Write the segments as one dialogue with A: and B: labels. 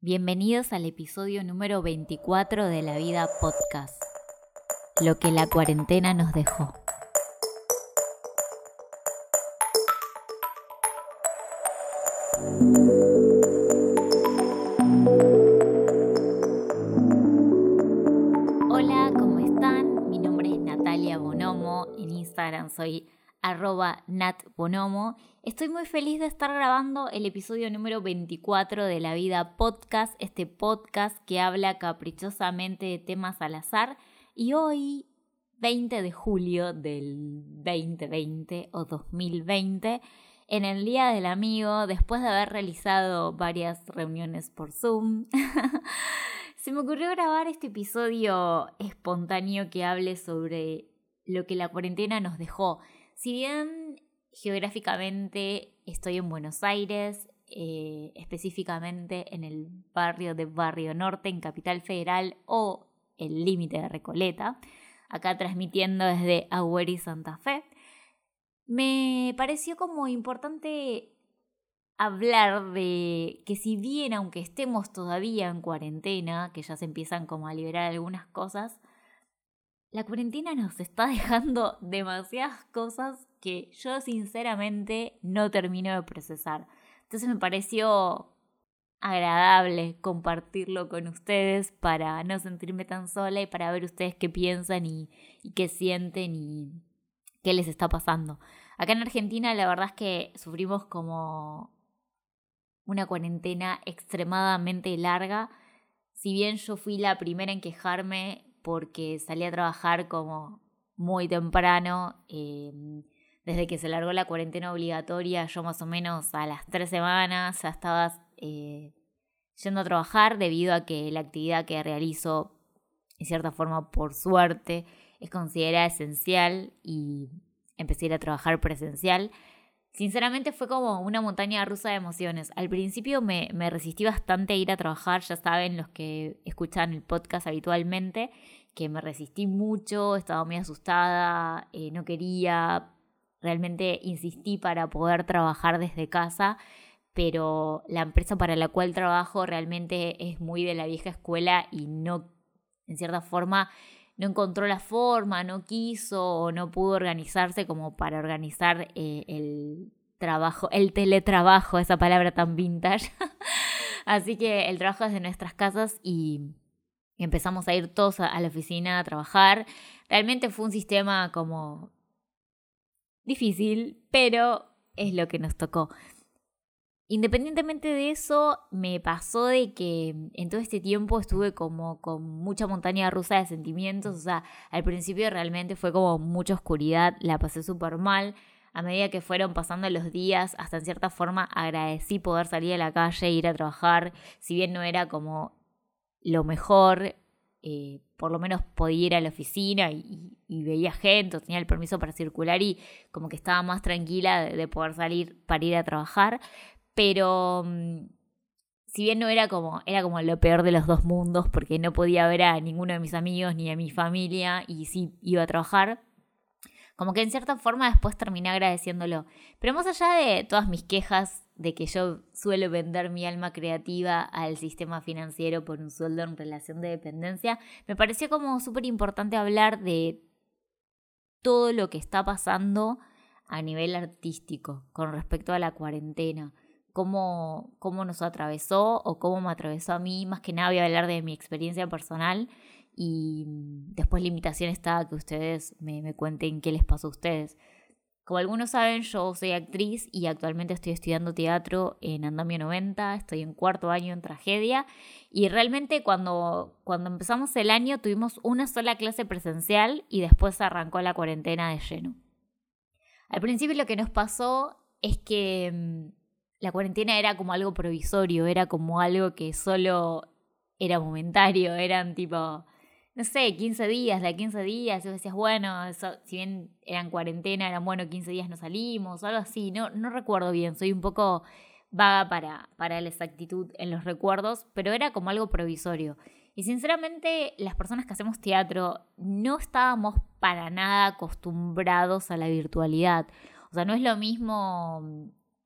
A: Bienvenidos al episodio número 24 de La Vida Podcast. Lo que la cuarentena nos dejó. Hola, ¿cómo están? Mi nombre es Natalia Bonomo. En Instagram soy arroba natbonomo. Estoy muy feliz de estar grabando el episodio número 24 de La Vida Podcast, este podcast que habla caprichosamente de temas al azar. Y hoy, 20 de julio del 2020 o 2020, en el Día del Amigo, después de haber realizado varias reuniones por Zoom, se me ocurrió grabar este episodio espontáneo que hable sobre lo que la cuarentena nos dejó si bien geográficamente estoy en Buenos Aires, eh, específicamente en el barrio de Barrio Norte, en Capital Federal o el límite de Recoleta, acá transmitiendo desde Agüero y Santa Fe, me pareció como importante hablar de que si bien aunque estemos todavía en cuarentena, que ya se empiezan como a liberar algunas cosas, la cuarentena nos está dejando demasiadas cosas que yo sinceramente no termino de procesar. Entonces me pareció agradable compartirlo con ustedes para no sentirme tan sola y para ver ustedes qué piensan y, qué sienten y qué les está pasando. Acá en Argentina la verdad es que sufrimos como una cuarentena extremadamente larga. Si bien yo fui la primera en quejarme porque salí a trabajar como muy temprano. Em, desde que se largó la cuarentena obligatoria, yo más o menos a las tres semanas ya estaba eh, yendo a trabajar debido a que la actividad que realizo, en cierta forma, por suerte, es considerada esencial y empecé a ir a trabajar presencial. Sinceramente fue como una montaña rusa de emociones. Al principio me, resistí bastante a ir a trabajar, ya saben los que escuchan el podcast habitualmente, que me resistí mucho, estaba muy asustada, eh, no quería, realmente insistí para poder trabajar desde casa, pero la empresa para la cual trabajo realmente es muy de la vieja escuela y no, en cierta forma, no encontró la forma, no quiso o no pudo organizarse como para organizar eh, el trabajo, el teletrabajo, esa palabra tan vintage. Así que el trabajo es de nuestras casas y empezamos a ir todos a, la oficina a trabajar. Realmente fue un sistema como difícil, pero es lo que nos tocó. Independientemente de eso, me pasó de que en todo este tiempo estuve como con mucha montaña rusa de sentimientos. O sea, al principio realmente fue como mucha oscuridad, la pasé súper mal. A medida que fueron pasando los días, hasta en cierta forma agradecí poder salir a la calle e ir a trabajar. Si bien no era como lo mejor, eh, por lo menos podía ir a la oficina y, veía gente, tenía el permiso para circular y como que estaba más tranquila de poder salir para ir a trabajar. Pero mm, si bien no era como, era como lo peor de los dos mundos, porque no podía ver a ninguno de mis amigos ni a mi familia y sí iba a trabajar, como que en cierta forma después terminé agradeciéndolo. Pero más allá de todas mis quejas de que yo suelo vender mi alma creativa al sistema financiero por un sueldo en relación de dependencia, me pareció como súper importante hablar de todo lo que está pasando a nivel artístico con respecto a la cuarentena cómo, cómo nos atravesó o cómo me atravesó a mí. Más que nada voy a hablar de mi experiencia personal y mm, después la invitación está que ustedes me, me cuenten qué les pasó a ustedes. Como algunos saben, yo soy actriz y actualmente estoy estudiando teatro en Andamio 90, estoy en cuarto año en tragedia y realmente cuando, cuando empezamos el año tuvimos una sola clase presencial y después arrancó la cuarentena de lleno. Al principio lo que nos pasó es que mm, la cuarentena era como algo provisorio, era como algo que solo era momentario, eran tipo, no sé, 15 días, de 15 días, y vos decías, bueno, si bien eran cuarentena, eran bueno, 15 días no salimos, o algo así, no, no recuerdo bien, soy un poco vaga para, para la exactitud en los recuerdos, pero era como algo provisorio. Y sinceramente, las personas que hacemos teatro no estábamos para nada acostumbrados a la virtualidad. O sea, no es lo mismo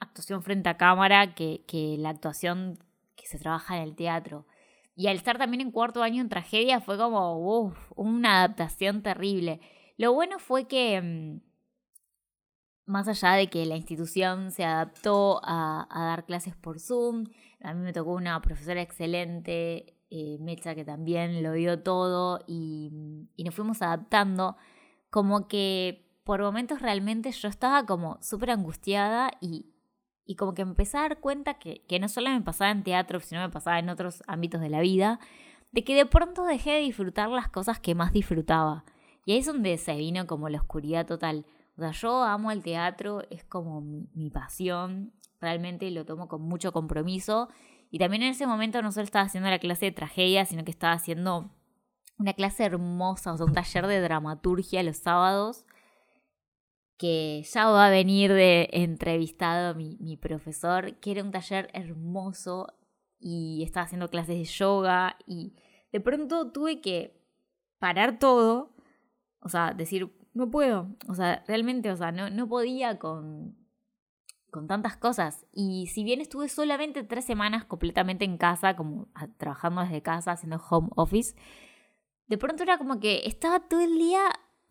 A: actuación frente a cámara que, que la actuación que se trabaja en el teatro. Y al estar también en cuarto año en tragedia fue como, una adaptación terrible. Lo bueno fue que, mm, más allá de que la institución se adaptó a, dar clases por Zoom, a mí me tocó una profesora excelente, eh, Mecha, que también lo dio todo y, y nos fuimos adaptando, como que por momentos realmente yo estaba como súper angustiada y, y como que empecé a dar cuenta que, que no solo me pasaba en teatro, sino me pasaba en otros ámbitos de la vida, de que de pronto dejé de disfrutar las cosas que más disfrutaba. Y ahí es donde se vino como la oscuridad total. O sea, yo amo el teatro, es como mi, mi pasón, realmente lo tomo con mucho compromiso. Y también en ese momento no solo estaba haciendo la clase de tragedia, sino que estaba haciendo una clase hermosa, o sea, un taller de dramaturgia los sábados, que ya va a venir de entrevistado mi, mi profesor, que era un taller hermoso y estaba haciendo clases de yoga y de pronto tuve que parar todo, o sea, decir, no puedo, o sea, realmente, o sea, no, no podía con, con tantas cosas. Y si bien estuve solamente tres semanas completamente en casa, como trabajando desde casa, haciendo home office, de pronto era como que estaba todo el día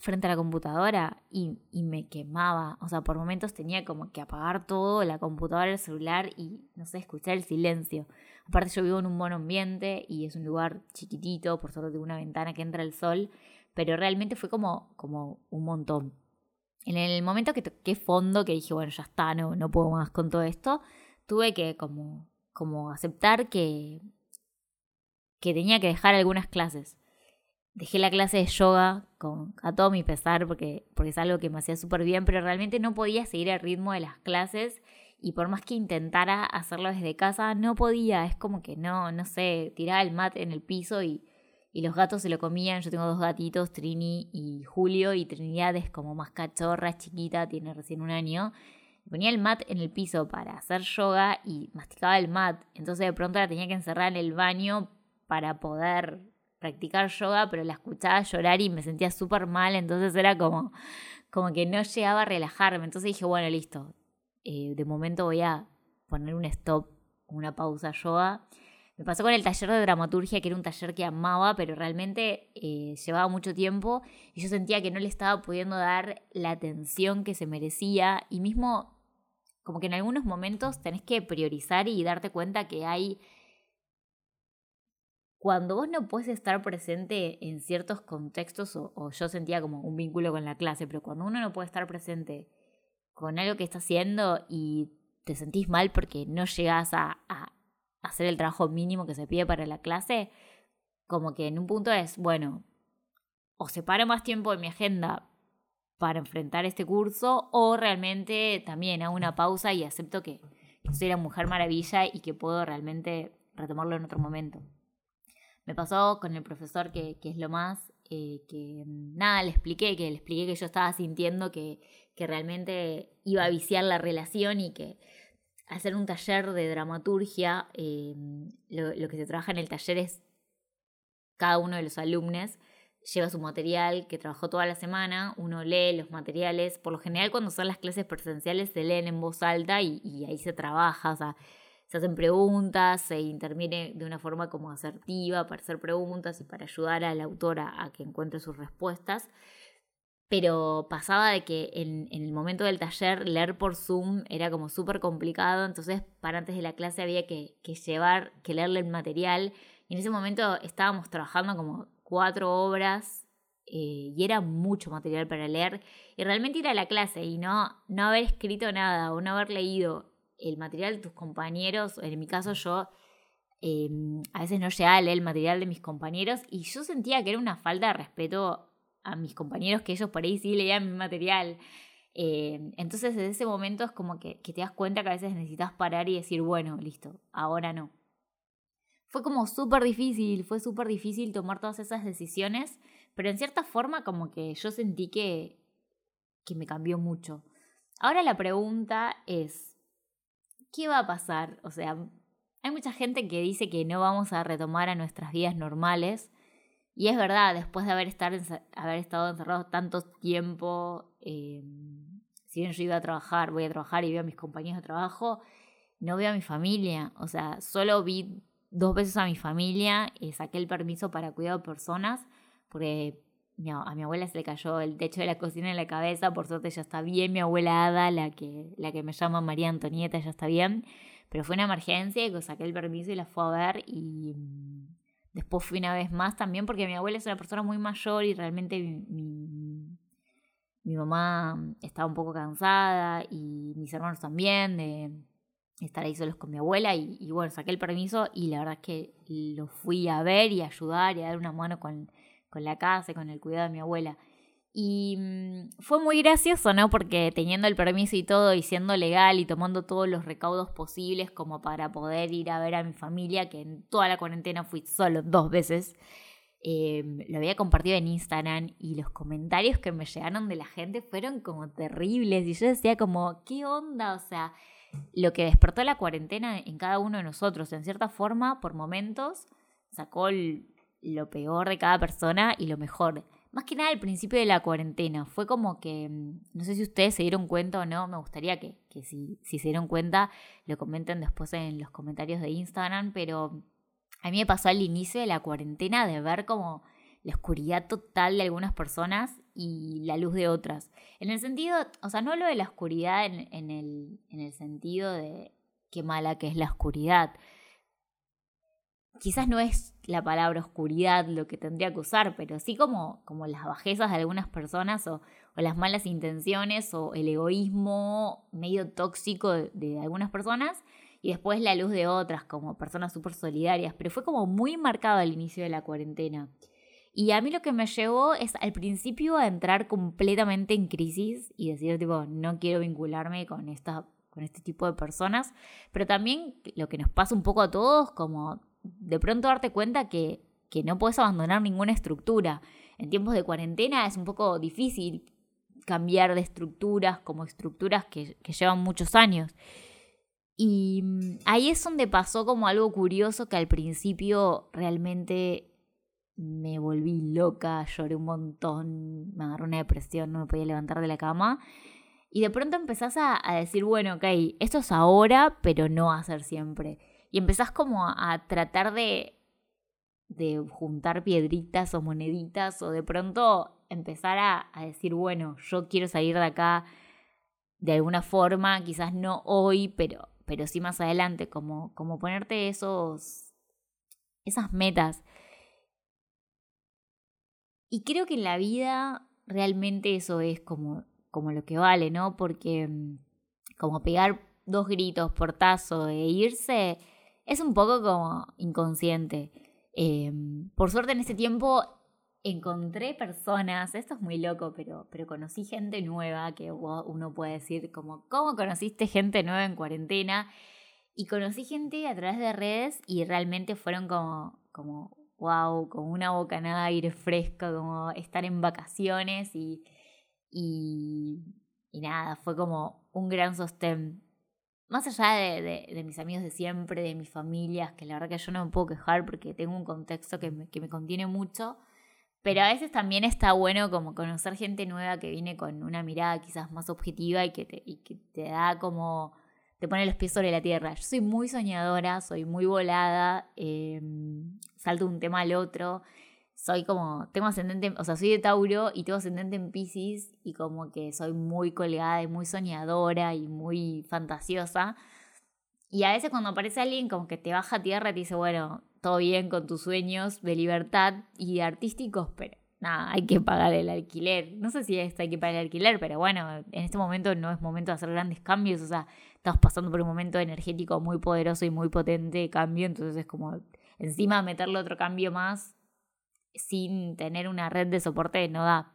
A: frente a la computadora y, me quemaba. O sea, por momentos tenía como que apagar todo, la computadora, el celular y, no sé, escuchar el silencio. Aparte yo vivo en un buen ambiente y es un lugar chiquitito, por solo de una ventana que entra el sol, pero realmente fue como, como un montón. En el momento que toqué fondo, que dije, bueno, ya está, no, no puedo más con todo esto, tuve que como, como aceptar que, que tenía que dejar algunas clases dejé la clase de yoga con, a todo mi pesar porque, porque es algo que me hacía súper bien, pero realmente no podía seguir el ritmo de las clases y por más que intentara hacerlo desde casa, no podía, es como que no, no sé, tiraba el mat en el piso y, y los gatos se lo comían, yo tengo dos gatitos, Trini y Julio, y Trinidad es como más cachorra, chiquita, tiene recién un año. Ponía el mat en el piso para hacer yoga y masticaba el mat, entonces de pronto la tenía que encerrar en el baño para poder practicar yoga, pero la escuchaba llorar y me sentía súper mal, entonces era como, como que no llegaba a relajarme. Entonces dije, bueno, listo, eh, de momento voy a poner un stop, una pausa yoga. Me pasó con el taller de dramaturgia, que era un taller que amaba, pero realmente eh, llevaba mucho tiempo y yo sentía que no le estaba pudiendo dar la atención que se merecía y mismo como que en algunos momentos tenés que priorizar y darte cuenta que hay cuando vos no puedes estar presente en ciertos contextos, o, yo sentía como un vínculo con la clase, pero cuando uno no puede estar presente con algo que está haciendo y te sentís mal porque no llegás a, hacer el trabajo mínimo que se pide para la clase, como que en un punto es, bueno, o separo más tiempo en mi agenda para enfrentar este curso, o realmente también hago una pausa y acepto que soy la mujer maravilla y que puedo realmente retomarlo en otro momento. Me pasó con el profesor que, es lo más, eh, que nada, le expliqué, que le expliqué que yo estaba sintiendo que, que realmente iba a viciar la relación y que hacer un taller de dramaturgia, eh, lo, que se trabaja en el taller es cada uno de los alumnos lleva su material que trabajó toda la semana, uno lee los materiales, por lo general cuando son las clases presenciales se leen en voz alta y, y ahí se trabaja, o sea, se hacen preguntas, se interviene de una forma como asertiva para hacer preguntas y para ayudar a la autora a que encuentre sus respuestas. Pero pasaba de que en, el momento del taller leer por Zoom era como súper complicado, entonces para antes de la clase había que, llevar, que leerle el material. Y en ese momento estábamos trabajando como cuatro obras eh, y era mucho material para leer. Y realmente ir a la clase y no, no haber escrito nada o no haber leído el material de tus compañeros, en mi caso yo em, a veces no llegaba a leer el material de mis compañeros y yo sentía que era una falta de respeto a mis compañeros que ellos por ahí sí leían mi material. Em, entonces desde ese momento es como que, que te das cuenta que a veces necesitas parar y decir, bueno, listo, ahora no. Fue como súper difícil, fue súper difícil tomar todas esas decisiones, pero en cierta forma como que yo sentí que, que me cambió mucho. Ahora la pregunta es, ¿qué va a pasar? O sea, hay mucha gente que dice que no vamos a retomar a nuestras vidas normales. Y es verdad, después de haber, estar, haber estado encerrados tanto tiempo, em, si bien yo iba a trabajar, voy a trabajar y veo a mis compañeros de trabajo, no veo a mi familia. O sea, solo vi dos veces a mi familia, y saqué el permiso para cuidar de personas, porque a mi abuela se le cayó el techo de la cocina en la cabeza, por suerte ya está bien, mi abuela Ada, la que, la que me llama María Antonieta, ya está bien, pero fue una emergencia y saqué el permiso y la fue a ver y mm, después fui una vez más también porque mi abuela es una persona muy mayor y realmente mi, mi mamá estaba un poco cansada y mis hermanos también de estar ahí solos con mi abuela y, bueno, saqué el permiso y la verdad es que lo fui a ver y a ayudar y a dar una mano con, con la casa y con el cuidado de mi abuela. Y mm, fue muy gracioso, ¿no? Porque teniendo el permiso y todo y siendo legal y tomando todos los recaudos posibles como para poder ir a ver a mi familia, que en toda la cuarentena fui solo dos veces, em, lo había compartido en Instagram y los comentarios que me llegaron de la gente fueron como terribles y yo decía como, ¿qué onda? O sea, lo que despertó la cuarentena en cada uno de nosotros, en cierta forma, por momentos, sacó lo peor de cada persona y lo mejor. Más que nada al principio de la cuarentena. Fue como que, mm, no sé si ustedes se dieron cuenta o no, me gustaría que, si, si se dieron cuenta lo comenten después en los comentarios de Instagram, pero a mí me pasó al inicio de la cuarentena de ver como la oscuridad total de algunas personas y la luz de otras. En el sentido, o sea, no lo de la oscuridad en, el, en el sentido de qué mala que es la oscuridad. Quizás no es la palabra oscuridad lo que tendría que usar, pero sí como, como las bajezas de algunas personas o, las malas intenciones o el egoísmo medio tóxico de, algunas personas y después la luz de otras como personas súper solidarias, pero fue como muy marcado al inicio de la cuarentena. Y a mí lo que me llevó es al principio a entrar completamente en crisis y decir, tipo, no quiero vincularme con, esta, con este tipo de personas. Pero también lo que nos pasa un poco a todos, como de pronto darte cuenta que, que no puedes abandonar ninguna estructura. En tiempos de cuarentena es un poco difícil cambiar de estructuras como estructuras que, que llevan muchos años. Y mm, ahí es donde pasó como algo curioso que al principio realmente me volví loca, lloré un montón, me agarró una depresión, no me podía levantar de la cama. Y de pronto empezás a, decir, bueno, ok, esto es ahora, pero no a ser siempre. Y empezás como a, tratar de, de juntar piedritas o moneditas o de pronto empezar a, a, decir, bueno, yo quiero salir de acá de alguna forma, quizás no hoy, pero, pero sí más adelante, como, como ponerte esos, esas metas. Y creo que en la vida realmente eso es como, como lo que vale, ¿no? Porque mm, como pegar dos gritos, portazo e irse, es un poco como inconsciente. Em, por suerte en ese tiempo encontré personas, esto es muy loco, pero, pero conocí gente nueva, que uno puede decir como, ¿cómo conociste gente nueva en cuarentena? Y conocí gente a través de redes y realmente fueron como, como wow, como una bocanada de aire fresco, como estar en vacaciones y, y, nada, fue como un gran sostén. Más allá de, de, mis amigos de siempre, de mis familias, que la verdad que yo no me puedo quejar porque tengo un contexto que me, que me contiene mucho, pero a veces también está bueno como conocer gente nueva que viene con una mirada quizás más objetiva y que te, y que te da como te pone los pies sobre la tierra. Yo soy muy soñadora, soy muy volada, em, salto de un tema al otro. Soy como, tengo ascendente, o sea, soy de Tauro y tengo ascendente en Pisces y como que soy muy colgada y muy soñadora y muy fantasiosa. Y a veces cuando aparece alguien como que te baja a tierra y te dice, bueno, todo bien con tus sueños de libertad y artísticos, pero nada, hay que pagar el alquiler. No sé si hay que pagar el alquiler, pero bueno, en este momento no es momento de hacer grandes cambios, o sea, estamos pasando por un momento energético muy poderoso y muy potente de cambio, entonces es como encima meterle otro cambio más sin tener una red de soporte no da.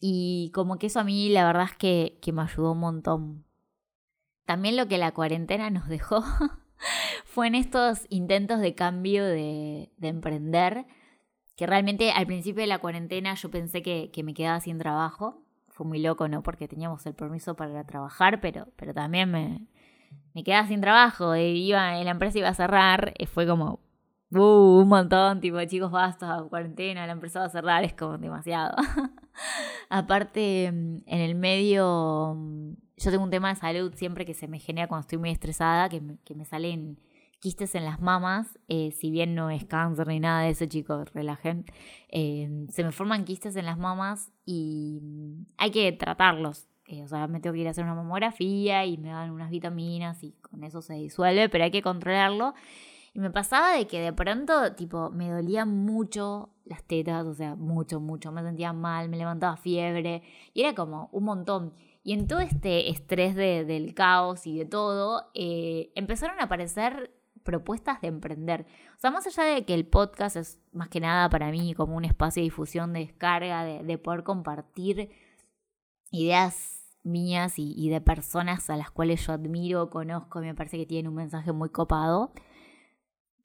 A: Y como que eso a mí la verdad es que, que me ayudó un montón. También lo que la cuarentena nos dejó fue en estos intentos de cambio de, de emprender que realmente al principio de la cuarentena yo pensé que, me quedaba sin trabajo. Fue muy loco, ¿no? Porque teníamos el permiso para trabajar, pero, pero también me, me quedaba sin trabajo. Iba, la empresa iba a cerrar. Fue como uh, un montón, tipo, chicos, basta, cuarentena, la empresa va a cerrar, es como demasiado. Aparte, mm, en el medio, mm, yo tengo un tema de salud siempre que se me genera cuando estoy muy estresada, que me, que me salen quistes en las mamas, eh, si bien no es cáncer ni nada de eso, chicos, relajen. Eh, se me forman quistes en las mamas y mm, hay que tratarlos. Eh, o sea, me tengo que ir a hacer una mamografía y me dan unas vitaminas y con eso se disuelve, pero hay que controlarlo. Y me pasaba de que de pronto, tipo, me dolían mucho las tetas, o sea, mucho, mucho. Me sentía mal, me levantaba fiebre y era como un montón. Y en todo este estrés del caos y de todo, eh, empezaron a aparecer propuestas de emprender. O sea, más allá de que el podcast es más que nada para mí como un espacio de difusión, de descarga, de, poder compartir ideas mías y, de personas a las cuales yo admiro, conozco, me parece que tienen un mensaje muy copado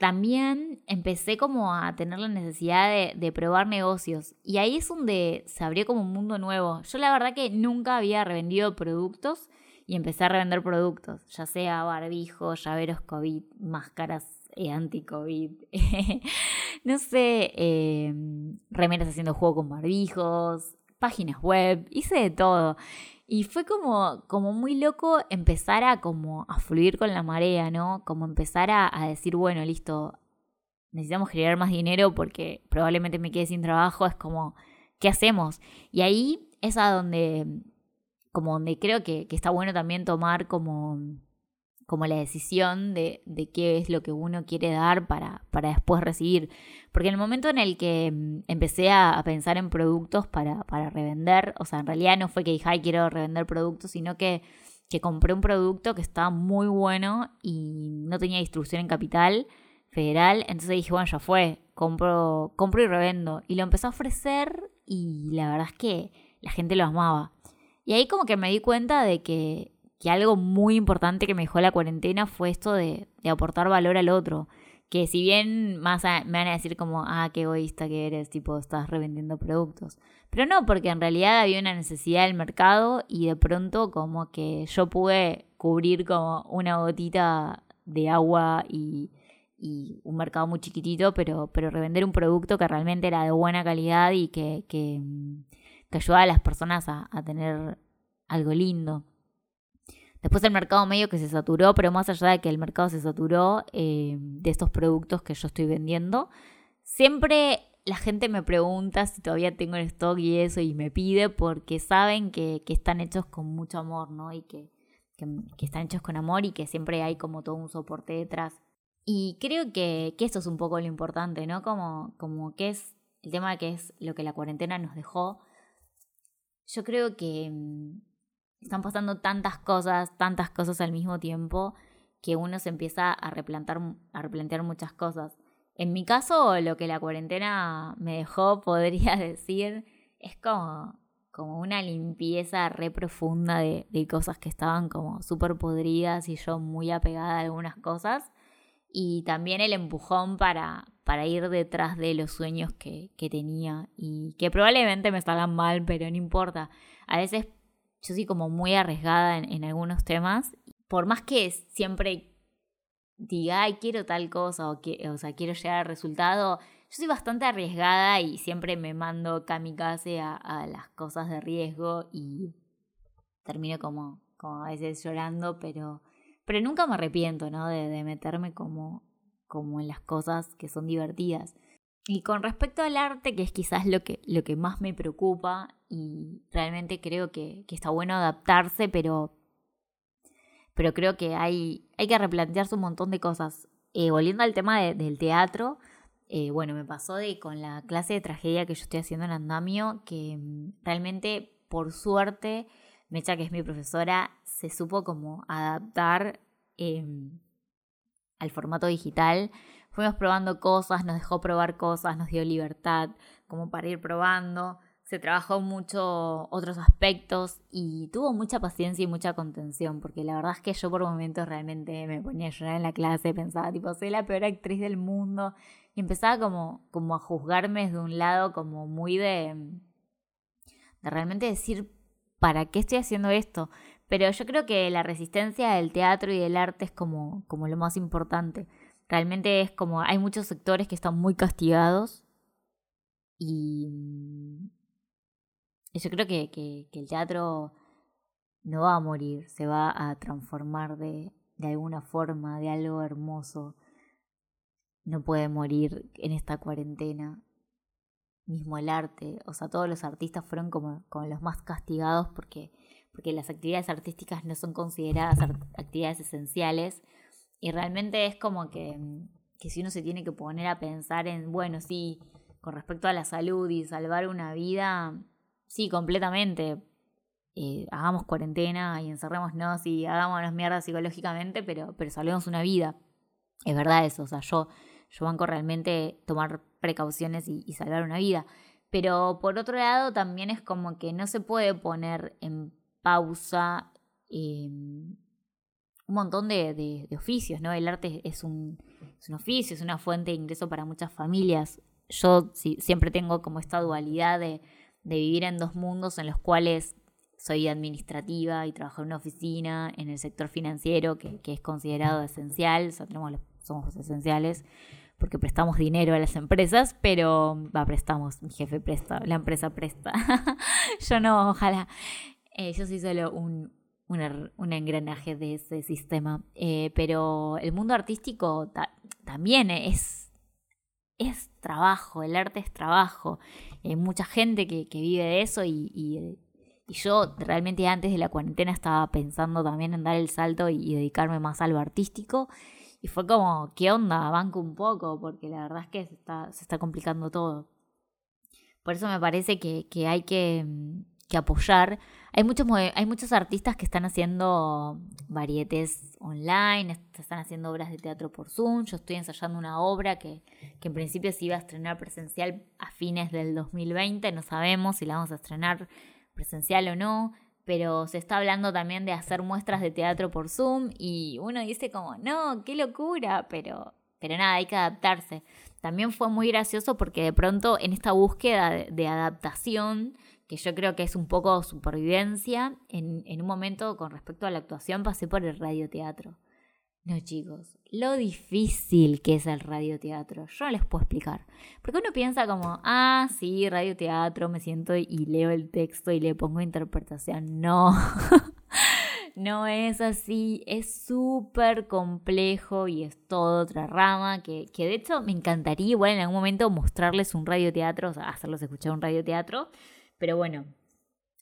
A: también empecé como a tener la necesidad de, probar negocios y ahí es donde se abrió como un mundo nuevo. Yo la verdad que nunca había revendido productos y empecé a revender productos, ya sea barbijos, llaveros COVID, máscaras eh, anti-COVID, no sé, em, remeras haciendo juego con barbijos, páginas web, hice de todo. Y fue como, como muy loco empezar a como a fluir con la marea, ¿no? Como empezar a, decir, bueno, listo, necesitamos generar más dinero porque probablemente me quede sin trabajo. Es como, ¿qué hacemos? Y ahí es a donde, como donde creo que, que está bueno también tomar como como la decisión de, qué es lo que uno quiere dar para, para, después recibir. Porque en el momento en el que mm, empecé a, pensar en productos para, para, revender, o sea, en realidad no fue que dije, ay, quiero revender productos, sino que, que compré un producto que estaba muy bueno y no tenía distribución en capital federal, entonces dije, bueno, ya fue, compro, compro y revendo. Y lo empecé a ofrecer y la verdad es que la gente lo amaba. Y ahí como que me di cuenta de que que algo muy importante que me dejó la cuarentena fue esto de, aportar valor al otro. Que si bien más me van a decir como, ah, qué egoísta que eres, tipo, estás revendiendo productos. Pero no, porque en realidad había una necesidad del mercado y de pronto como que yo pude cubrir como una gotita de agua y, un mercado muy chiquitito, pero, pero revender un producto que realmente era de buena calidad y que, que, ayudaba a las personas a tener algo lindo. Después el mercado medio que se saturó, pero más allá de que el mercado se saturó eh, de estos productos que yo estoy vendiendo, siempre la gente me pregunta si todavía tengo el stock y eso y me pide porque saben que, están hechos con mucho amor, ¿no? Y que, están hechos con amor y que siempre hay como todo un soporte detrás. Y creo que, que esto es un poco lo importante, ¿no? Como, como que es el tema que es lo que la cuarentena nos dejó. Yo creo que mm, están pasando tantas cosas, tantas cosas al mismo tiempo, que uno se empieza a replantar, a replantear muchas cosas. En mi caso, lo que la cuarentena me dejó, podría decir, es como, como una limpieza re profunda de, cosas que estaban como súper podridas y yo muy apegada a algunas cosas. Y también el empujón para, para ir detrás de los sueños que, que tenía y que probablemente me salgan mal, pero no importa. A veces yo soy como muy arriesgada en, algunos temas. Por más que siempre diga, ay, quiero tal cosa o, que, o sea, quiero llegar al resultado, yo soy bastante arriesgada y siempre me mando kamikaze a, a las cosas de riesgo y termino como, como a veces llorando, pero, pero nunca me arrepiento, ¿no? De, de meterme como, como en las cosas que son divertidas. Y con respecto al arte, que es quizás lo que, lo que más me preocupa y realmente creo que, está bueno adaptarse, pero, pero creo que hay, hay que replantearse un montón de cosas. Eh, volviendo al tema del teatro, eh, bueno, me pasó de con la clase de tragedia que yo estoy haciendo en Andamio, que mm, realmente, por suerte, Mecha, que es mi profesora, se supo como adaptar em, al formato digital Fuimos probando cosas, nos dejó probar cosas, nos dio libertad como para ir probando. Se trabajó mucho otros aspectos y tuvo mucha paciencia y mucha contención, porque la verdad es que yo por momentos realmente me ponía a llorar en la clase, pensaba tipo, soy la peor actriz del mundo y empezaba como, como a juzgarme desde un lado como muy de, de realmente decir, ¿para qué estoy haciendo esto? Pero yo creo que la resistencia del teatro y del arte es como, como lo más importante Realmente es como, hay muchos sectores que están muy castigados y, yo creo que, que, el teatro no va a morir, se va a transformar de, de alguna forma, de algo hermoso. No puede morir en esta cuarentena mismo el arte, o sea, todos los artistas fueron como, como los más castigados porque, porque las actividades artísticas no son consideradas actividades esenciales y realmente es como que, que si uno se tiene que poner a pensar en, bueno, sí, con respecto a la salud y salvar una vida, sí, completamente. Eh, hagamos cuarentena y encerrémonos y hagámonos mierda psicológicamente, pero, pero salvemos una vida. Es verdad eso, o sea, yo, yo banco realmente tomar precauciones y, salvar una vida. Pero por otro lado, también es como que no se puede poner en pausa em, un montón de, oficios, ¿no? El arte es un, oficio, es una fuente de ingreso para muchas familias. Yo siempre tengo como esta dualidad de, vivir en dos mundos en los cuales soy administrativa y trabajo en una oficina, en el sector financiero, que, es considerado esencial, o sea, tenemos somos esenciales porque prestamos dinero a las empresas, pero va, prestamos, mi jefe presta, la empresa presta. yo no, ojalá. Eh, yo soy solo un, un, engranaje de ese sistema. Eh, pero el mundo artístico también es, es trabajo, el arte es trabajo. Hay mucha gente que, vive de eso y, yo realmente antes de la cuarentena estaba pensando también en dar el salto y dedicarme más a lo artístico. Y fue como, ¿qué onda? Banco un poco, porque la verdad es que se está, se está complicando todo. Por eso me parece que, hay que, que, apoyar. Hay muchos, hay muchos artistas que están haciendo varietes online, están haciendo obras de teatro por Zoom. Yo estoy ensayando una obra que, que en principio se iba a estrenar presencial a fines del 2020. No sabemos si la vamos a estrenar presencial o no pero se está hablando también de hacer muestras de teatro por Zoom y uno dice como, no, qué locura, pero, pero nada, hay que adaptarse. También fue muy gracioso porque de pronto en esta búsqueda de, adaptación, que yo creo que es un poco supervivencia, en, en un momento con respecto a la actuación pasé por el radioteatro. No, chicos, lo difícil que es el radioteatro, yo no les puedo explicar. Porque uno piensa como, ah, sí, radioteatro, me siento y leo el texto y le pongo interpretación. No, no es así, es súper complejo y es toda otra rama que, que de hecho me encantaría igual en algún momento mostrarles un radioteatro, o sea, hacerlos escuchar un radioteatro. Pero bueno,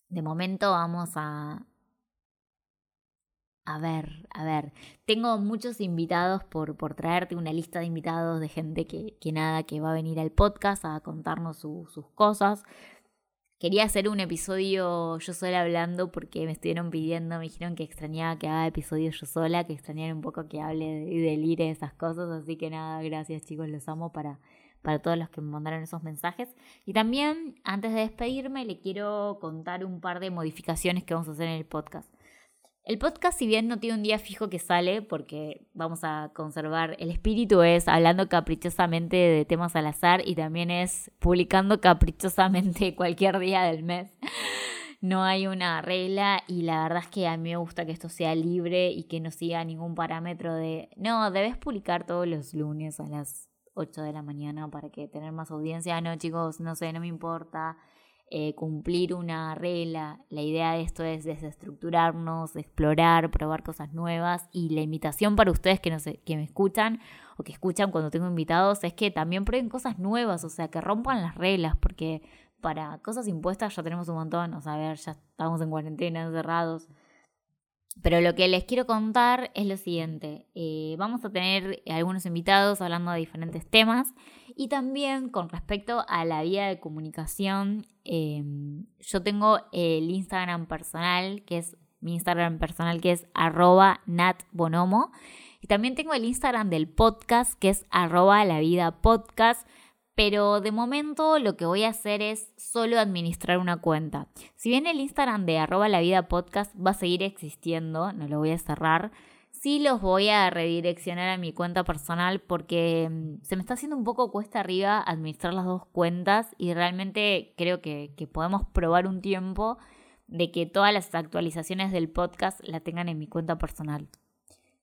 A: de momento vamos a, a ver, a ver, tengo muchos invitados por, por traerte una lista de invitados de gente que, que nada, que va a venir al podcast a contarnos sus cosas. Quería hacer un episodio yo sola hablando porque me estuvieron pidiendo, me dijeron que extrañaba que haga episodios yo sola, que extrañaban un poco que hable y delire esas cosas, así que nada, gracias chicos, los amo para, para todos los que me mandaron esos mensajes. Y también, antes de despedirme, le quiero contar un par de modificaciones que vamos a hacer en el podcast. El podcast, si bien no tiene un día fijo que sale, porque vamos a conservar el espíritu, es hablando caprichosamente de temas al azar y también es publicando caprichosamente cualquier día del mes. No hay una regla y la verdad es que a mí me gusta que esto sea libre y que no siga ningún parámetro de, no, debes publicar todos los lunes a las 8 de la mañana para que tener más audiencia. No, chicos, no sé, no me importa. Eh, cumplir una regla. La idea de esto es desestructurarnos, explorar, probar cosas nuevas y la invitación para ustedes que, no sé, que me escuchan o que escuchan cuando tengo invitados es que también prueben cosas nuevas, o sea, que rompan las reglas, porque para cosas impuestas ya tenemos un montón, o sea, a ver, ya estamos en cuarentena, encerrados. Pero lo que les quiero contar es lo siguiente. Eh, vamos a tener algunos invitados hablando de diferentes temas y también con respecto a la vía de comunicación, em, yo tengo el Instagram personal, que es mi Instagram personal, que es arroba natbonomo. Y también tengo el Instagram del podcast, que es arroba la vida podcast. Pero de momento lo que voy a hacer es solo administrar una cuenta. Si bien el Instagram de arroba la vida podcast va a seguir existiendo, no lo voy a cerrar, Sí los voy a redireccionar a mi cuenta personal porque mm, se me está haciendo un poco cuesta arriba administrar las dos cuentas y realmente creo que, podemos probar un tiempo de que todas las actualizaciones del podcast la tengan en mi cuenta personal.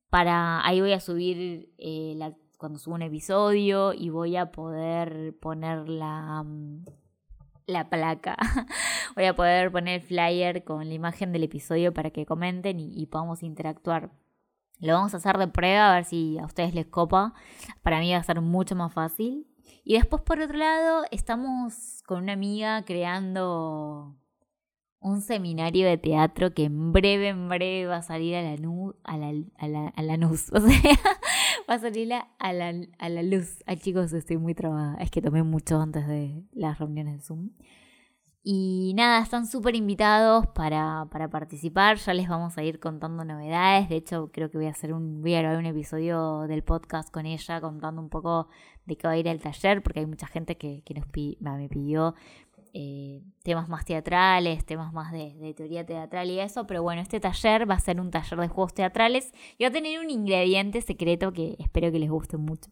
A: Para ahí voy a subir eh, cuando subo un episodio y voy a poder poner la, mm, la placa. voy a poder poner el flyer con la imagen del episodio para que comenten y, podamos interactuar. Lo vamos a hacer de prueba a ver si a ustedes les copa. Para mí va a ser mucho más fácil. Y después por otro lado estamos con una amiga creando un seminario de teatro que en breve, en breve va a salir a la, luz, a la, a la, a la luz, o sea, va a salir a la, a la luz. Ay chicos, estoy muy trabada, es que tomé mucho antes de las reuniones de Zoom. Y nada, están súper invitados para, para, participar. Ya les vamos a ir contando novedades. De hecho, creo que voy a hacer un, voy a grabar un episodio del podcast con ella contando un poco de qué va a ir al taller, porque hay mucha gente que, que nos me pidió eh, temas más teatrales, temas más de, teoría teatral y eso, pero bueno, este taller va a ser un taller de juegos teatrales y va a tener un ingrediente secreto que espero que les guste mucho.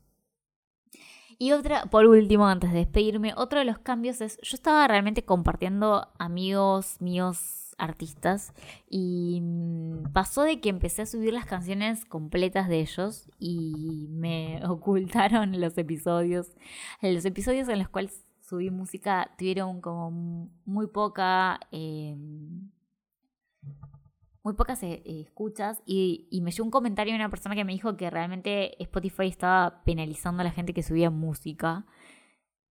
A: Y otra, por último, antes de despedirme, otro de los cambios es, yo estaba realmente compartiendo amigos míos artistas y mm, pasó de que empecé a subir las canciones completas de ellos y me ocultaron los episodios, los episodios en los cuales subí música tuvieron como muy poca... Em, muy pocas eh, escuchas y, me llegó un comentario de una persona que me dijo que realmente Spotify estaba penalizando a la gente que subía música.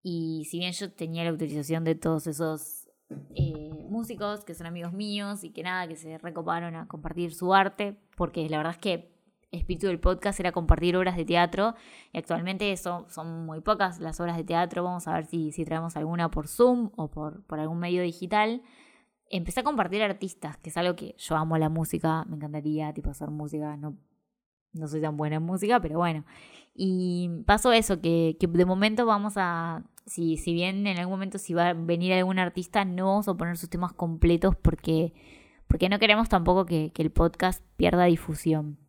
A: Y si bien yo tenía la autorización de todos esos eh, músicos que son amigos míos y que nada, que se recoparon a compartir su arte, porque la verdad es que espíritu del podcast era compartir obras de teatro y actualmente son, son muy pocas las obras de teatro, vamos a ver si, si traemos alguna por Zoom o por, algún medio digital. Empecé a compartir artistas, que es algo que yo amo la música, me encantaría tipo hacer música, no, no soy tan buena en música, pero bueno. Y pasó eso, que, que de momento vamos a, si, si bien en algún momento si va a venir algún artista, no vamos a poner sus temas completos porque, porque no queremos tampoco que el podcast pierda difusión.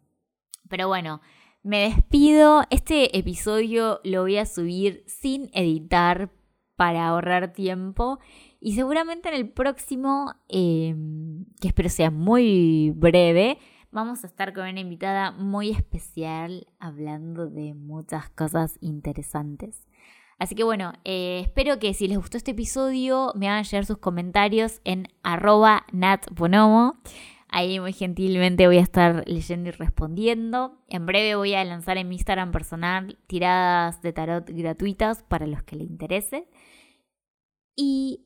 A: Pero bueno, me despido. Este episodio lo voy a subir sin editar para ahorrar tiempo. Y seguramente en el próximo, em, que espero sea muy breve, vamos a estar con una invitada muy especial hablando de muchas cosas interesantes. Así que bueno, eh, espero que si les gustó este episodio me hagan llegar sus comentarios en arroba natbonomo. Ahí muy gentilmente voy a estar leyendo y respondiendo. En breve voy a lanzar en mi Instagram personal tiradas de tarot gratuitas para los que les interese. Y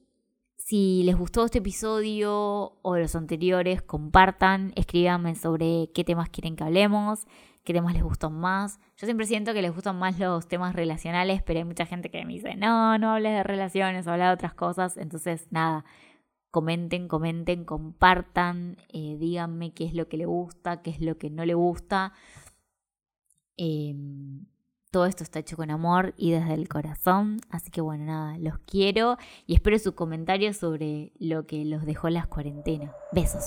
A: si les gustó este episodio o los anteriores, compartan, escríbanme sobre qué temas quieren que hablemos, qué temas les gustan más. Yo siempre siento que les gustan más los temas relacionales, pero hay mucha gente que me dice, no, no hables de relaciones, habla de otras cosas. Entonces, nada, comenten, comenten, compartan, eh, díganme qué es lo que le gusta, qué es lo que no le gusta. Em, todo esto está hecho con amor y desde el corazón. Así que bueno, nada, los quiero y espero sus comentarios sobre lo que los dejó las cuarentenas. Besos.